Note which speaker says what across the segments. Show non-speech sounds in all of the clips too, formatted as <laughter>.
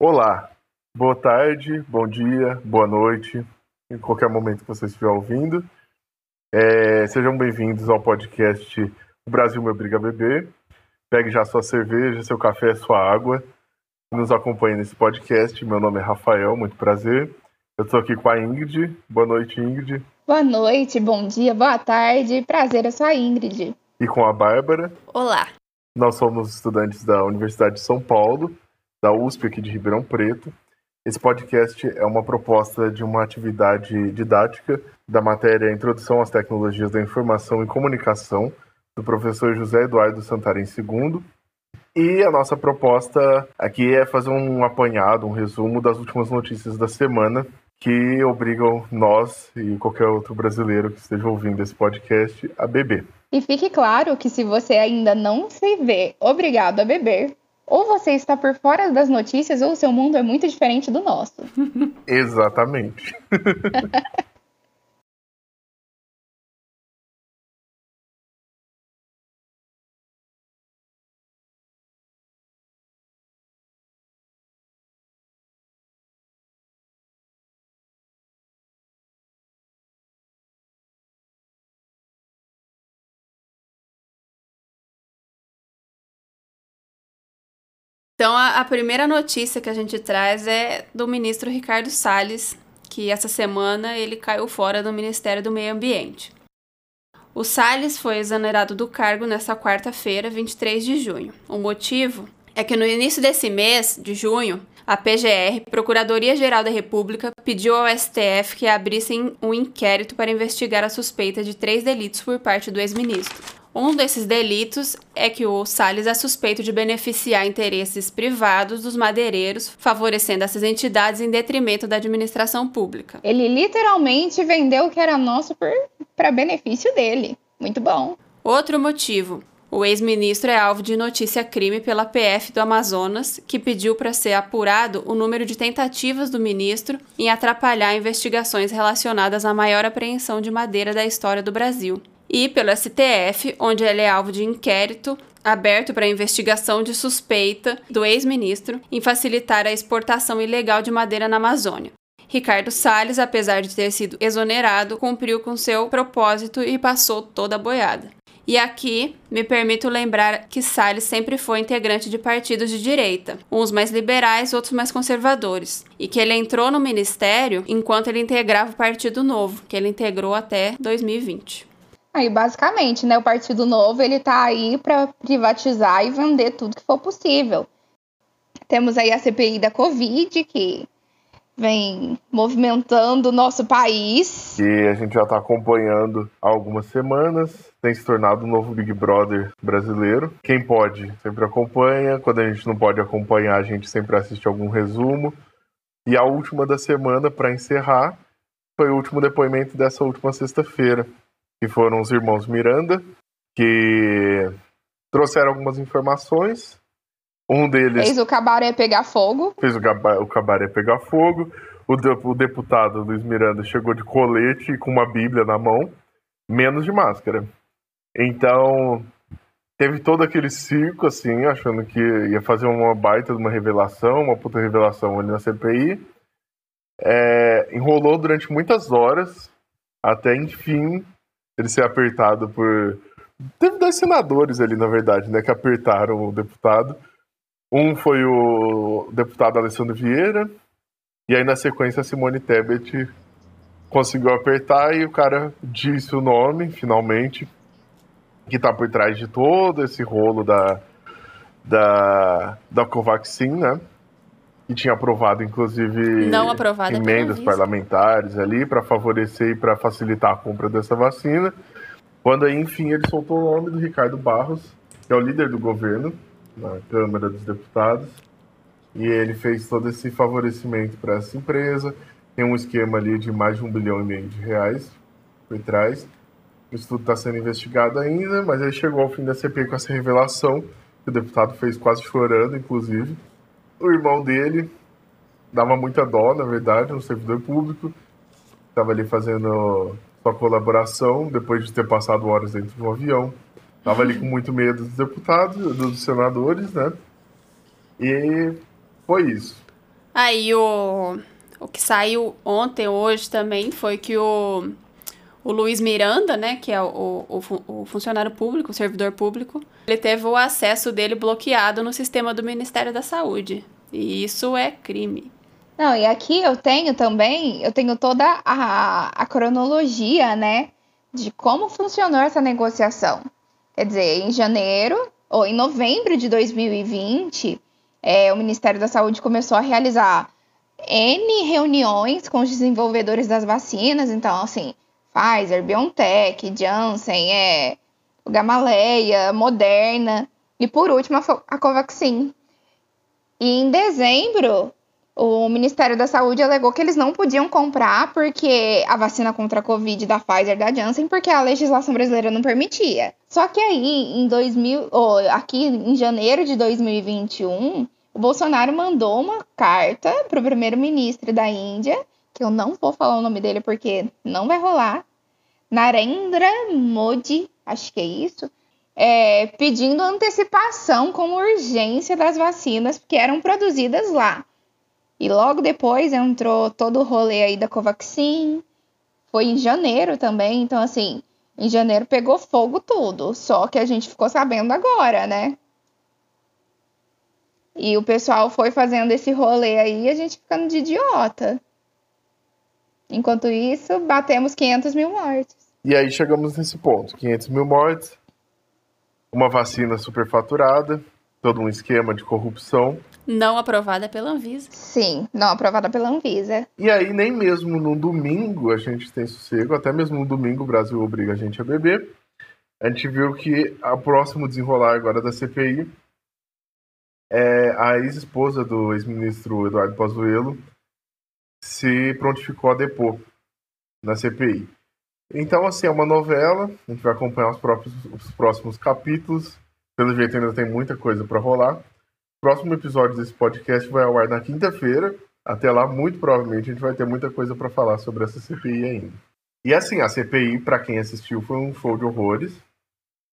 Speaker 1: Olá, boa tarde, bom dia, boa noite, em qualquer momento que você estiver ouvindo. É, sejam bem-vindos ao podcast O Brasil Me Obriga a Beber. Pegue já sua cerveja, seu café, sua água. Nos acompanhe nesse podcast. Meu nome é Rafael, muito prazer. Eu estou aqui com a Ingrid. Boa noite, Ingrid.
Speaker 2: Boa noite, bom dia, boa tarde. Prazer, eu sou a Ingrid.
Speaker 1: E com a Bárbara.
Speaker 3: Olá.
Speaker 1: Nós somos estudantes da Universidade de São Paulo da USP aqui de Ribeirão Preto. Esse podcast é uma proposta de uma atividade didática da matéria Introdução às Tecnologias da Informação e Comunicação, do professor José Eduardo Santarém II. E a nossa proposta aqui é fazer um apanhado, um resumo das últimas notícias da semana que obrigam nós e qualquer outro brasileiro que esteja ouvindo esse podcast a beber.
Speaker 2: E fique claro que se você ainda não se vê obrigado a beber, ou você está por fora das notícias ou o seu mundo é muito diferente do nosso. <laughs>
Speaker 1: Exatamente. <laughs>
Speaker 3: Então, a, a, primeira notícia que a gente traz é do ministro Ricardo Salles, que essa semana ele caiu fora do Ministério do Meio Ambiente. O Salles foi exonerado do cargo nesta quarta-feira, 23 de junho. O motivo é que no início desse mês, de junho, a PGR, Procuradoria-Geral da República, pediu ao STF que abrissem um inquérito para investigar a suspeita de três delitos por parte do ex-ministro. Um desses delitos é que o Salles é suspeito de beneficiar interesses privados dos madeireiros, favorecendo essas entidades em detrimento da administração pública.
Speaker 2: Ele literalmente vendeu o que era nosso para benefício dele. Muito bom.
Speaker 3: Outro motivo. O ex-ministro é alvo de notícia-crime pela PF do Amazonas, que pediu para ser apurado o número de tentativas do ministro em atrapalhar investigações relacionadas à maior apreensão de madeira da história do Brasil e pelo STF, onde ele é alvo de inquérito aberto para investigação de suspeita do ex-ministro em facilitar a exportação ilegal de madeira na Amazônia. Ricardo Salles, apesar de ter sido exonerado, cumpriu com seu propósito e passou toda a boiada. E aqui me permito lembrar que Salles sempre foi integrante de partidos de direita, uns mais liberais, outros mais conservadores, e que ele entrou no ministério enquanto ele integrava o Partido Novo, que ele integrou até 2020.
Speaker 2: Aí, basicamente, né, o Partido Novo ele tá aí para privatizar e vender tudo que for possível. Temos aí a CPI da Covid, que vem movimentando o nosso país.
Speaker 1: E a gente já está acompanhando há algumas semanas. Tem se tornado o um novo Big Brother brasileiro. Quem pode sempre acompanha. Quando a gente não pode acompanhar, a gente sempre assiste algum resumo. E a última da semana, para encerrar, foi o último depoimento dessa última sexta-feira que foram os irmãos Miranda, que trouxeram algumas informações. Um deles.
Speaker 2: Fez o cabaré pegar fogo.
Speaker 1: Fez o, o cabaré pegar fogo. O, de, o deputado Luiz Miranda chegou de colete com uma Bíblia na mão, menos de máscara. Então, teve todo aquele circo, assim, achando que ia fazer uma baita de uma revelação, uma puta revelação ali na CPI. É, enrolou durante muitas horas, até enfim ele ser apertado por. Teve dois senadores ali, na verdade, né, que apertaram o deputado. Um foi o deputado Alessandro Vieira, e aí na sequência a Simone Tebet conseguiu apertar e o cara disse o nome, finalmente, que tá por trás de todo esse rolo da, da, da Covaxin, né? Que tinha aprovado, inclusive,
Speaker 3: aprovado
Speaker 1: emendas parlamentares ali para favorecer e para facilitar a compra dessa vacina. Quando aí, enfim, ele soltou o nome do Ricardo Barros, que é o líder do governo na Câmara dos Deputados, e ele fez todo esse favorecimento para essa empresa. Tem um esquema ali de mais de um bilhão e meio de reais por trás. O estudo está sendo investigado ainda, mas aí chegou ao fim da CPI com essa revelação, que o deputado fez quase chorando, inclusive o irmão dele dava muita dó, na verdade, um servidor público. Estava ali fazendo sua colaboração depois de ter passado horas dentro de um avião. Estava ali com muito medo dos deputados, dos senadores, né? E foi isso.
Speaker 3: Aí o, o que saiu ontem, hoje também, foi que o, o Luiz Miranda, né, que é o, o, o funcionário público, o servidor público, ele teve o acesso dele bloqueado no sistema do Ministério da Saúde. E isso é crime.
Speaker 2: Não, e aqui eu tenho também, eu tenho toda a, a cronologia, né, de como funcionou essa negociação. Quer dizer, em janeiro ou em novembro de 2020, é, o Ministério da Saúde começou a realizar N reuniões com os desenvolvedores das vacinas, então, assim, Pfizer, BioNTech, Janssen, é, Gamaleya, Moderna e, por último, a Covaxin. E em dezembro, o Ministério da Saúde alegou que eles não podiam comprar porque a vacina contra a Covid da Pfizer da Janssen, porque a legislação brasileira não permitia. Só que aí, em 2000, oh, aqui em janeiro de 2021, o Bolsonaro mandou uma carta para o primeiro-ministro da Índia, que eu não vou falar o nome dele porque não vai rolar, Narendra Modi, acho que é isso, é, pedindo antecipação com urgência das vacinas que eram produzidas lá. E logo depois entrou todo o rolê aí da Covaxin. Foi em janeiro também, então assim, em janeiro pegou fogo tudo. Só que a gente ficou sabendo agora, né? E o pessoal foi fazendo esse rolê aí a gente ficando de idiota. Enquanto isso, batemos 500 mil mortes.
Speaker 1: E aí chegamos nesse ponto: 500 mil mortes, uma vacina superfaturada, todo um esquema de corrupção.
Speaker 3: Não aprovada pela Anvisa.
Speaker 2: Sim, não aprovada pela Anvisa.
Speaker 1: E aí, nem mesmo no domingo a gente tem sossego, até mesmo no domingo o Brasil obriga a gente a beber. A gente viu que o próximo desenrolar agora da CPI é a ex-esposa do ex-ministro Eduardo Pazuello se prontificou a depor na CPI. Então, assim, é uma novela, a gente vai acompanhar os, próprios, os próximos capítulos. Pelo jeito, ainda tem muita coisa para rolar próximo episódio desse podcast vai ao ar na quinta-feira. Até lá, muito provavelmente, a gente vai ter muita coisa para falar sobre essa CPI ainda. E assim, a CPI, para quem assistiu, foi um show de horrores.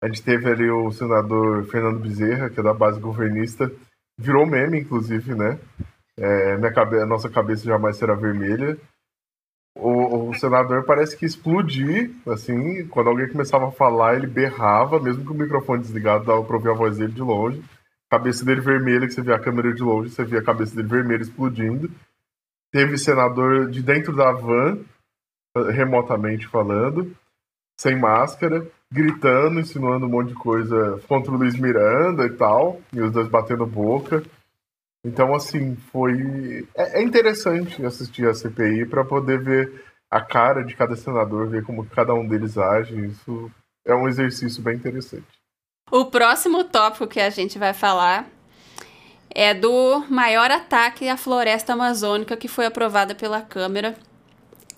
Speaker 1: A gente teve ali o senador Fernando Bezerra, que é da base governista, virou meme, inclusive, né? É, minha cabe nossa cabeça jamais será vermelha. O, o, senador parece que explodir, assim, quando alguém começava a falar, ele berrava, mesmo com o microfone desligado, dava pra ouvir a voz dele de longe cabeça dele vermelha, que você vê a câmera de longe, você vê a cabeça dele vermelha explodindo. Teve senador de dentro da van, remotamente falando, sem máscara, gritando, insinuando um monte de coisa contra o Luiz Miranda e tal, e os dois batendo boca. Então, assim, foi. É, é interessante assistir a CPI para poder ver a cara de cada senador, ver como cada um deles age. Isso é um exercício bem interessante.
Speaker 3: O próximo tópico que a gente vai falar é do maior ataque à floresta amazônica que foi aprovada pela Câmara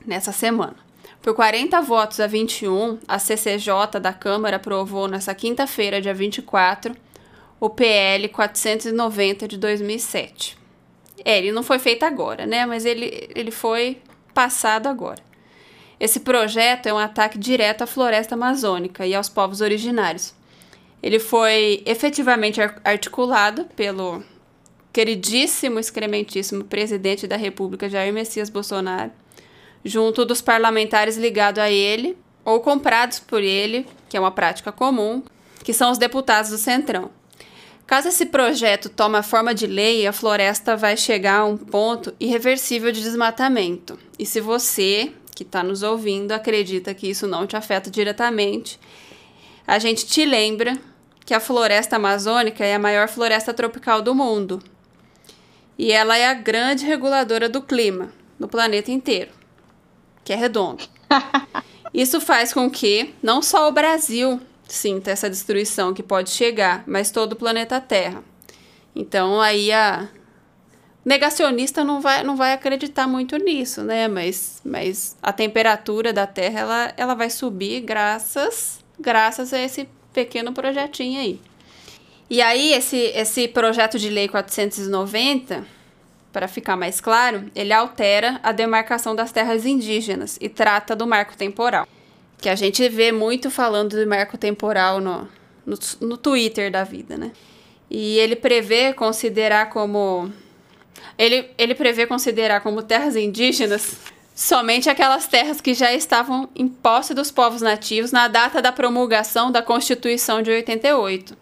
Speaker 3: nessa semana. Por 40 votos a 21, a CCJ da Câmara aprovou nessa quinta-feira, dia 24, o PL 490 de 2007. É, ele não foi feito agora, né? Mas ele, ele foi passado agora. Esse projeto é um ataque direto à floresta amazônica e aos povos originários ele foi efetivamente articulado pelo queridíssimo, excrementíssimo presidente da República, Jair Messias Bolsonaro, junto dos parlamentares ligados a ele ou comprados por ele, que é uma prática comum, que são os deputados do Centrão. Caso esse projeto tome a forma de lei, a floresta vai chegar a um ponto irreversível de desmatamento. E se você, que está nos ouvindo, acredita que isso não te afeta diretamente, a gente te lembra que a floresta amazônica é a maior floresta tropical do mundo. E ela é a grande reguladora do clima no planeta inteiro, que é redondo. <laughs> Isso faz com que não só o Brasil sinta essa destruição que pode chegar, mas todo o planeta Terra. Então aí a negacionista não vai, não vai acreditar muito nisso, né? Mas, mas a temperatura da Terra ela, ela vai subir graças graças a esse pequeno projetinho aí. E aí, esse, esse projeto de lei 490, para ficar mais claro, ele altera a demarcação das terras indígenas e trata do marco temporal. Que a gente vê muito falando do marco temporal no, no, no Twitter da vida, né? E ele prevê considerar como Ele, ele prevê considerar como terras indígenas somente aquelas terras que já estavam em posse dos povos nativos na data da promulgação da Constituição de 88.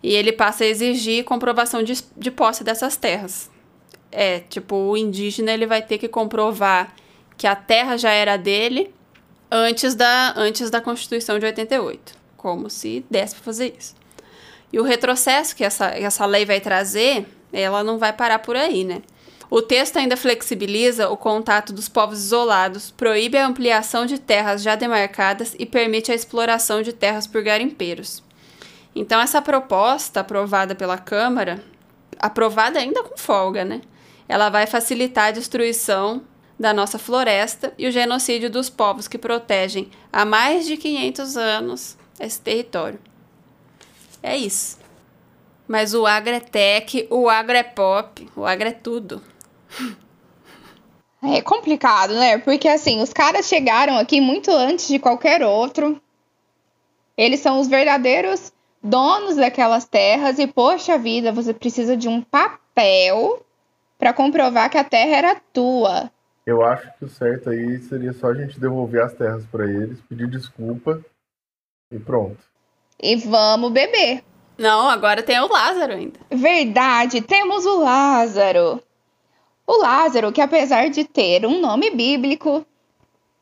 Speaker 3: E ele passa a exigir comprovação de, de posse dessas terras. É, tipo, o indígena ele vai ter que comprovar que a terra já era dele antes da, antes da Constituição de 88. Como se desse para fazer isso. E o retrocesso que essa, essa lei vai trazer, ela não vai parar por aí, né? O texto ainda flexibiliza o contato dos povos isolados, proíbe a ampliação de terras já demarcadas e permite a exploração de terras por garimpeiros. Então, essa proposta aprovada pela Câmara, aprovada ainda com folga, né? Ela vai facilitar a destruição da nossa floresta e o genocídio dos povos que protegem há mais de 500 anos esse território. É isso. Mas o agro é tech, o agro é pop, o agro é tudo.
Speaker 2: É complicado, né? Porque assim, os caras chegaram aqui muito antes de qualquer outro. Eles são os verdadeiros donos daquelas terras e poxa vida, você precisa de um papel para comprovar que a terra era tua.
Speaker 1: Eu acho que o certo aí seria só a gente devolver as terras para eles, pedir desculpa e pronto.
Speaker 2: E vamos beber.
Speaker 3: Não, agora tem o Lázaro ainda.
Speaker 2: Verdade, temos o Lázaro. O Lázaro, que apesar de ter um nome bíblico,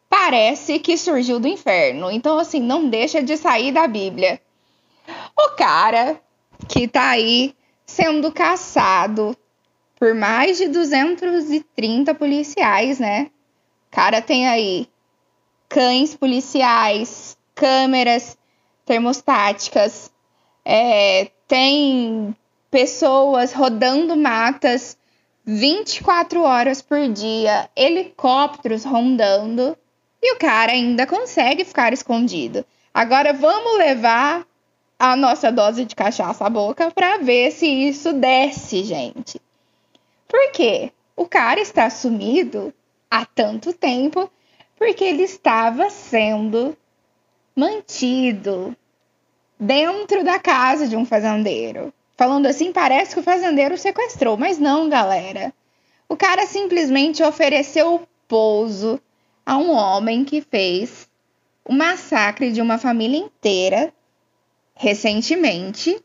Speaker 2: parece que surgiu do inferno. Então, assim, não deixa de sair da Bíblia. O cara que tá aí sendo caçado por mais de 230 policiais, né? Cara tem aí cães policiais, câmeras termostáticas, é, tem pessoas rodando matas 24 horas por dia, helicópteros rondando e o cara ainda consegue ficar escondido. Agora vamos levar a nossa dose de cachaça à boca para ver se isso desce, gente. Por quê? O cara está sumido há tanto tempo porque ele estava sendo mantido dentro da casa de um fazendeiro. Falando assim, parece que o fazendeiro sequestrou, mas não, galera. O cara simplesmente ofereceu pouso a um homem que fez o massacre de uma família inteira recentemente,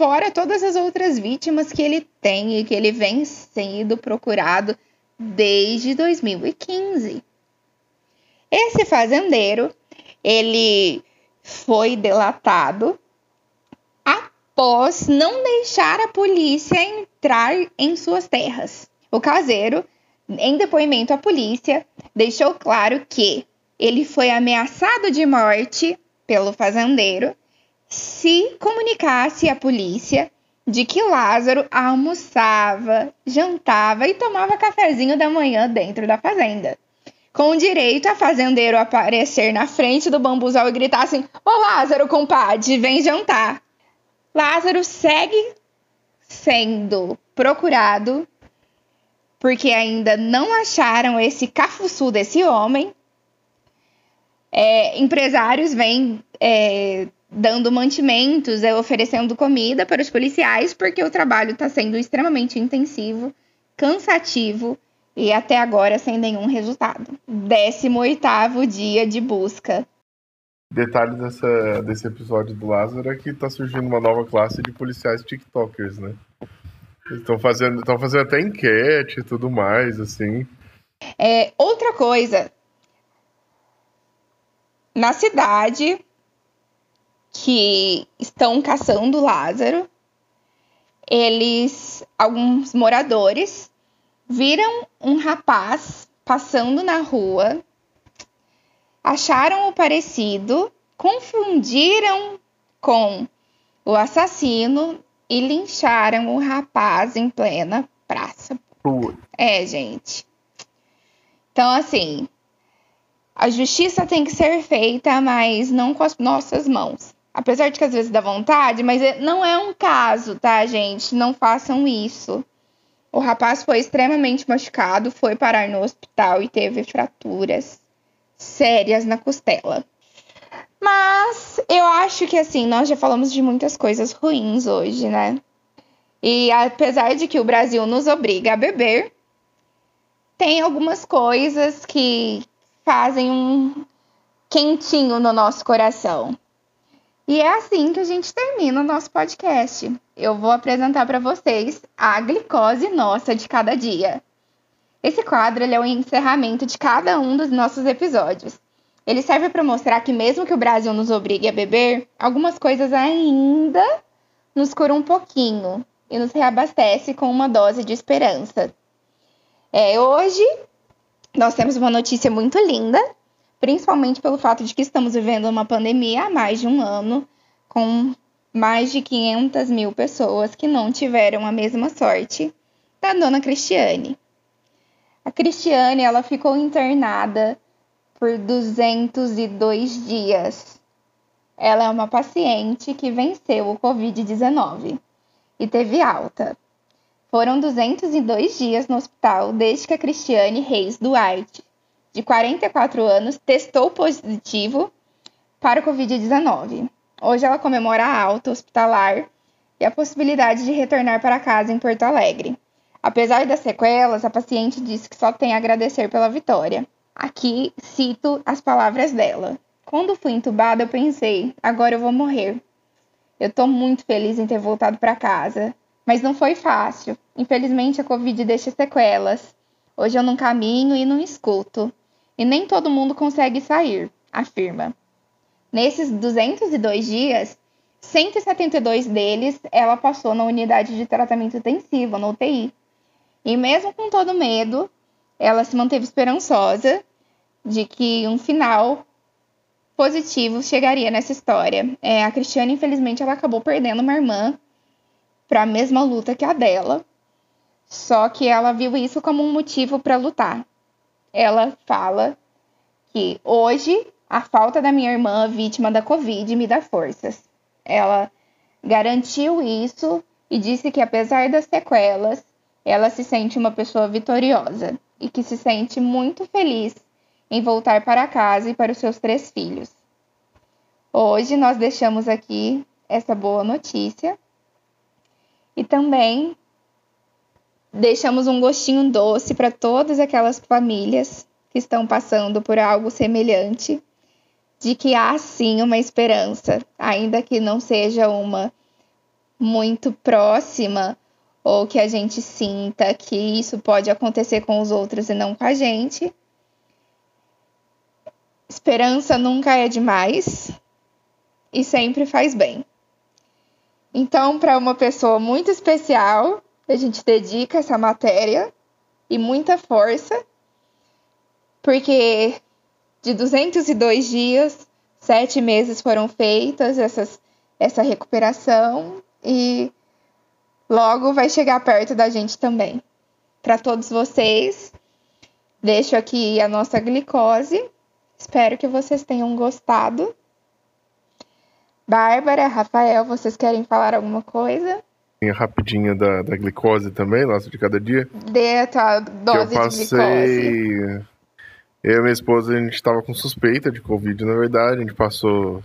Speaker 2: fora todas as outras vítimas que ele tem e que ele vem sendo procurado desde 2015. Esse fazendeiro, ele foi delatado após não deixar a polícia entrar em suas terras. O caseiro, em depoimento à polícia, deixou claro que ele foi ameaçado de morte pelo fazendeiro se comunicasse à polícia de que Lázaro almoçava, jantava e tomava cafezinho da manhã dentro da fazenda. Com direito a fazendeiro aparecer na frente do bambuzal e gritar assim: Ô Lázaro, compadre, vem jantar. Lázaro segue sendo procurado porque ainda não acharam esse cafuçu desse homem. É, empresários vêm é, dando mantimentos, é, oferecendo comida para os policiais, porque o trabalho está sendo extremamente intensivo, cansativo e até agora sem nenhum resultado. 18 dia de busca.
Speaker 1: Detalhe dessa, desse episódio do Lázaro é que está surgindo uma nova classe de policiais TikTokers, né? Estão fazendo, estão fazendo até enquete e tudo mais, assim.
Speaker 2: É, outra coisa. Na cidade, que estão caçando Lázaro. Eles, alguns moradores, viram um rapaz passando na rua, acharam o parecido, confundiram com o assassino e lincharam o rapaz em plena praça. É, gente. Então, assim, a justiça tem que ser feita, mas não com as nossas mãos. Apesar de que às vezes dá vontade, mas é, não é um caso, tá, gente? Não façam isso. O rapaz foi extremamente machucado, foi parar no hospital e teve fraturas sérias na costela. Mas eu acho que assim, nós já falamos de muitas coisas ruins hoje, né? E apesar de que o Brasil nos obriga a beber, tem algumas coisas que fazem um quentinho no nosso coração. E é assim que a gente termina o nosso podcast. Eu vou apresentar para vocês a glicose nossa de cada dia. Esse quadro é o encerramento de cada um dos nossos episódios. Ele serve para mostrar que, mesmo que o Brasil nos obrigue a beber, algumas coisas ainda nos curam um pouquinho e nos reabastece com uma dose de esperança. É, hoje nós temos uma notícia muito linda, principalmente pelo fato de que estamos vivendo uma pandemia há mais de um ano, com mais de 500 mil pessoas que não tiveram a mesma sorte da dona Cristiane. A Cristiane ela ficou internada por 202 dias. Ela é uma paciente que venceu o Covid-19 e teve alta. Foram 202 dias no hospital desde que a Cristiane Reis Duarte, de 44 anos, testou positivo para o Covid-19. Hoje ela comemora a alta hospitalar e a possibilidade de retornar para casa em Porto Alegre. Apesar das sequelas, a paciente disse que só tem a agradecer pela vitória. Aqui cito as palavras dela. Quando fui entubada, eu pensei, agora eu vou morrer. Eu tô muito feliz em ter voltado para casa, mas não foi fácil. Infelizmente a Covid deixa sequelas. Hoje eu não caminho e não escuto. E nem todo mundo consegue sair, afirma. Nesses 202 dias, 172 deles ela passou na unidade de tratamento intensivo, na UTI. E mesmo com todo medo, ela se manteve esperançosa de que um final positivo chegaria nessa história. É, a Cristiane, infelizmente, ela acabou perdendo uma irmã para a mesma luta que a dela, só que ela viu isso como um motivo para lutar. Ela fala que hoje a falta da minha irmã vítima da Covid me dá forças. Ela garantiu isso e disse que apesar das sequelas, ela se sente uma pessoa vitoriosa e que se sente muito feliz em voltar para casa e para os seus três filhos. Hoje nós deixamos aqui essa boa notícia e também deixamos um gostinho doce para todas aquelas famílias que estão passando por algo semelhante, de que há sim uma esperança, ainda que não seja uma muito próxima ou que a gente sinta que isso pode acontecer com os outros e não com a gente. Esperança nunca é demais e sempre faz bem. Então, para uma pessoa muito especial, a gente dedica essa matéria e muita força, porque de 202 dias, sete meses foram feitas essas, essa recuperação e logo vai chegar perto da gente também. Para todos vocês, deixo aqui a nossa glicose. Espero que vocês tenham gostado. Bárbara, Rafael, vocês querem falar alguma coisa?
Speaker 1: Rapidinha da, da glicose também, nossa, de cada dia.
Speaker 2: Dê a tua dose
Speaker 1: eu passei...
Speaker 2: de glicose.
Speaker 1: Eu e minha esposa, a gente estava com suspeita de Covid, na verdade. A gente passou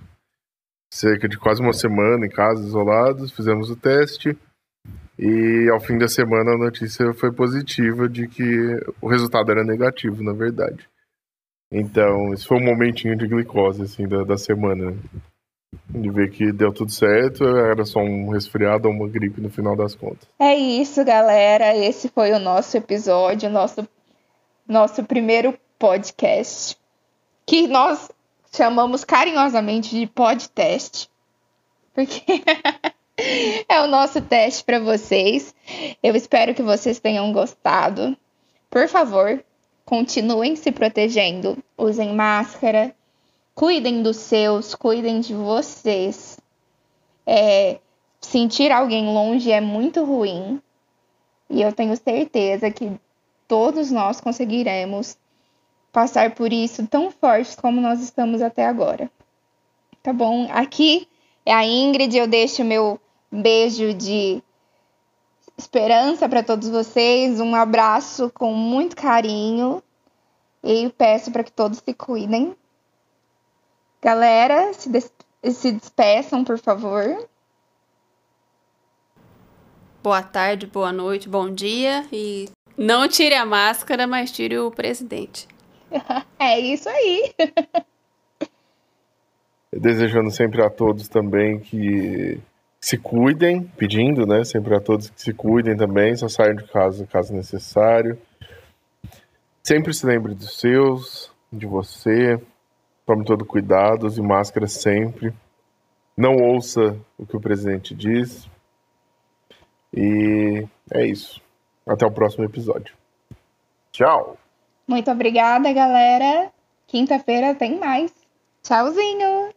Speaker 1: cerca de quase uma semana em casa, isolados, fizemos o teste. E ao fim da semana a notícia foi positiva de que o resultado era negativo, na verdade. Então, esse foi um momentinho de glicose, assim, da, da semana. De ver que deu tudo certo, era só um resfriado ou uma gripe no final das contas.
Speaker 2: É isso, galera. Esse foi o nosso episódio, nosso, nosso primeiro podcast. Que nós chamamos carinhosamente de podcast. Porque <laughs> é o nosso teste para vocês. Eu espero que vocês tenham gostado. Por favor, continuem se protegendo. Usem máscara. Cuidem dos seus, cuidem de vocês. É, sentir alguém longe é muito ruim. E eu tenho certeza que todos nós conseguiremos passar por isso tão forte como nós estamos até agora. Tá bom? Aqui é a Ingrid, eu deixo meu beijo de esperança para todos vocês, um abraço com muito carinho e peço para que todos se cuidem. Galera, se, des se despeçam, por favor.
Speaker 3: boa tarde, boa noite, bom dia e não tire a máscara, mas tire o presidente. <laughs>
Speaker 2: é isso aí.
Speaker 1: Desejando sempre a todos também que se cuidem, pedindo, né, sempre a todos que se cuidem também, só saiam de casa caso necessário. Sempre se lembre dos seus, de você. Tome todo cuidado, use máscara sempre. Não ouça o que o presidente diz. E é isso. Até o próximo episódio. Tchau.
Speaker 2: Muito obrigada, galera. Quinta-feira tem mais. Tchauzinho.